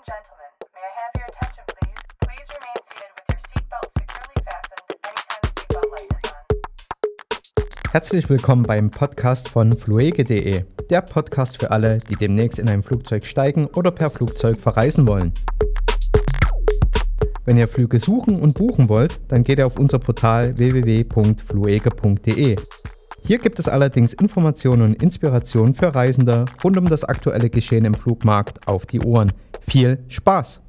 and gentlemen, may I have your attention, please? Please remain seated with your seatbelt securely fastened anytime the seatbelt light is on. Herzlich willkommen beim Podcast von fluege.de, der Podcast für alle, die demnächst in ein Flugzeug steigen oder per Flugzeug verreisen wollen. Wenn ihr Flüge suchen und buchen wollt, dann geht ihr auf unser Portal www.fluege.de. Hier gibt es allerdings Informationen und Inspirationen für Reisende rund um das aktuelle Geschehen im Flugmarkt auf die Ohren. Viel Spaß!